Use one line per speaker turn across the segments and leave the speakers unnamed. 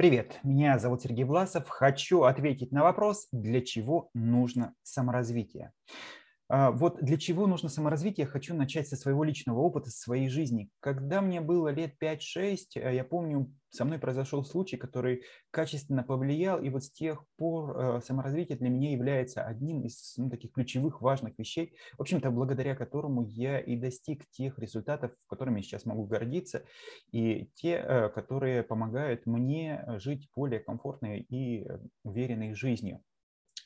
Привет, меня зовут Сергей Власов. Хочу ответить на вопрос, для чего нужно саморазвитие. А, вот для чего нужно саморазвитие, хочу начать со своего личного опыта, со своей жизни. Когда мне было лет 5-6, э, я помню, со мной произошел случай, который качественно повлиял, и вот с тех пор э, саморазвитие для меня является одним из ну, таких ключевых, важных вещей, в общем-то, благодаря которому я и достиг тех результатов, которыми я сейчас могу гордиться, и те, э, которые помогают мне жить более комфортной и уверенной жизнью.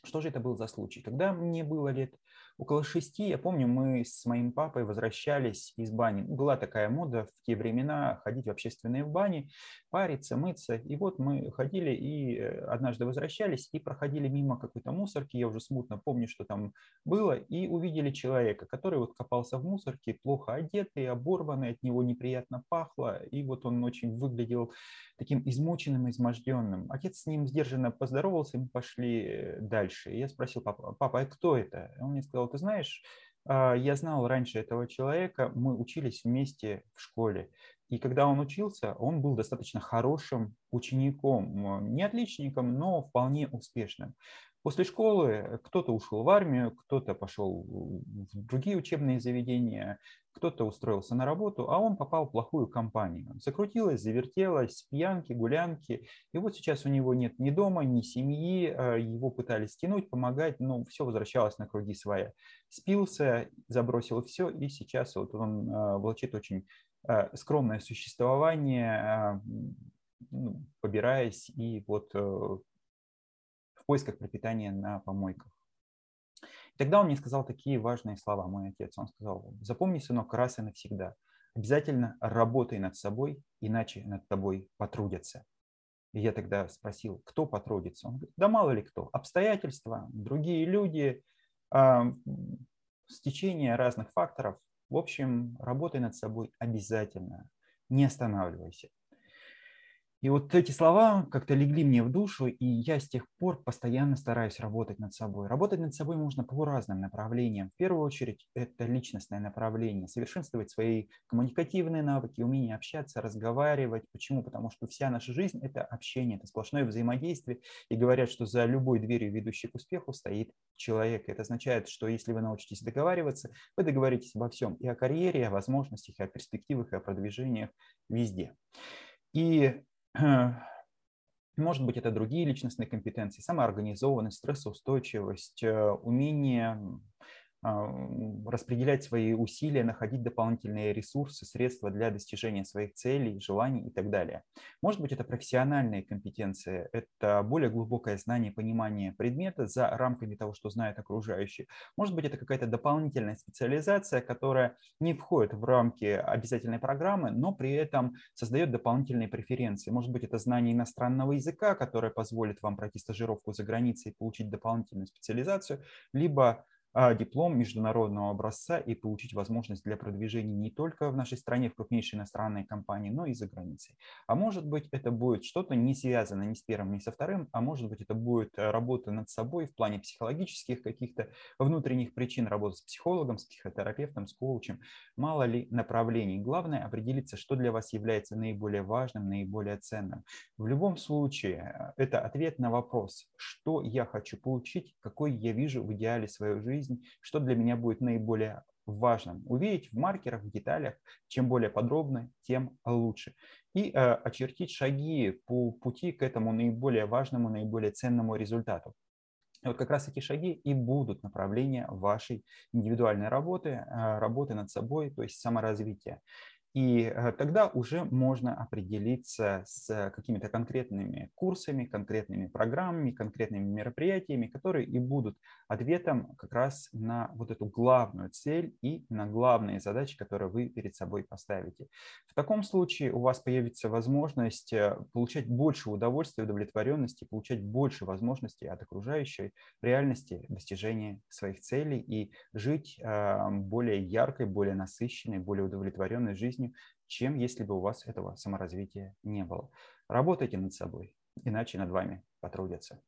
Что же это был за случай? Когда мне было лет около шести, я помню, мы с моим папой возвращались из бани. Была такая мода в те времена ходить в общественные бани, париться, мыться. И вот мы ходили и э, однажды возвращались и проходили мимо какой-то мусорки. Я уже смутно помню, что там было. И увидели человека, который вот копался в мусорке, плохо одетый, оборванный, от него неприятно пахло. И вот он очень выглядел таким измученным, изможденным. Отец с ним сдержанно поздоровался, мы пошли э, дальше. И я спросил папа, папа, а кто это? Он мне сказал, ты знаешь, а, я знал раньше этого человека, мы учились вместе в школе. И когда он учился, он был достаточно хорошим учеником, не отличником, но вполне успешным. После школы кто-то ушел в армию, кто-то пошел в другие учебные заведения, кто-то устроился на работу, а он попал в плохую компанию. Закрутилось, завертелось, пьянки, гулянки. И вот сейчас у него нет ни дома, ни семьи, а его пытались тянуть, помогать, но все возвращалось на круги своя. Спился, забросил все, и сейчас вот он а, влачит очень а, скромное существование, ну, побираясь и вот э, поисках пропитания на помойках. И тогда он мне сказал такие важные слова, мой отец. Он сказал, запомни, сынок, раз и навсегда, обязательно работай над собой, иначе над тобой потрудятся. И я тогда спросил, кто потрудится? Он говорит, да мало ли кто, обстоятельства, другие люди, э, стечение разных факторов. В общем, работай над собой обязательно, не останавливайся. И вот эти слова как-то легли мне в душу, и я с тех пор постоянно стараюсь работать над собой. Работать над собой можно по разным направлениям. В первую очередь это личностное направление, совершенствовать свои коммуникативные навыки, умение общаться, разговаривать. Почему? Потому что вся наша жизнь – это общение, это сплошное взаимодействие. И говорят, что за любой дверью, ведущей к успеху, стоит человек. Это означает, что если вы научитесь договариваться, вы договоритесь обо всем, и о карьере, и о возможностях, и о перспективах, и о продвижениях везде. И может быть, это другие личностные компетенции, самоорганизованность, стрессоустойчивость, э, умение распределять свои усилия, находить дополнительные ресурсы, средства для достижения своих целей, желаний и так далее. Может быть, это профессиональные компетенции, это более глубокое знание, понимание предмета за рамками того, что знают окружающие. Может быть, это какая-то дополнительная специализация, которая не входит в рамки обязательной программы, но при этом создает дополнительные преференции. Может быть, это знание иностранного языка, которое позволит вам пройти стажировку за границей и получить дополнительную специализацию, либо а, диплом международного образца и получить возможность для продвижения не только в нашей стране, в крупнейшей иностранной компании, но и за границей. А может быть, это будет что-то не связанное ни с первым, ни со вторым, а может быть, это будет э, работа над собой в плане психологических каких-то внутренних причин, работа с психологом, с психотерапевтом, с коучем. Мало ли направлений. Главное определиться, что для вас является наиболее важным, наиболее ценным. В любом случае, э, это ответ на вопрос, что я хочу получить, какой я вижу в идеале свою жизнь, жизнь, что для меня будет наиболее важным. Увидеть в маркерах, в деталях, чем более подробно, тем лучше. И э, очертить шаги по пути к этому наиболее важному, наиболее ценному результату. Вот как раз эти шаги и будут направления вашей индивидуальной работы, э, работы над собой, то есть саморазвития. И э, тогда уже можно определиться с какими-то конкретными курсами, конкретными программами, конкретными мероприятиями, которые и будут ответом как раз на вот эту главную цель и на главные задачи, которые вы перед собой поставите. В таком случае у вас появится возможность э, получать больше удовольствия, удовлетворенности, получать больше возможностей от окружающей реальности достижения своих целей и жить э, более яркой, более насыщенной, более удовлетворенной жизнью, жизнью, чем если бы у вас этого саморазвития не было. Работайте над собой, иначе над вами потрудятся.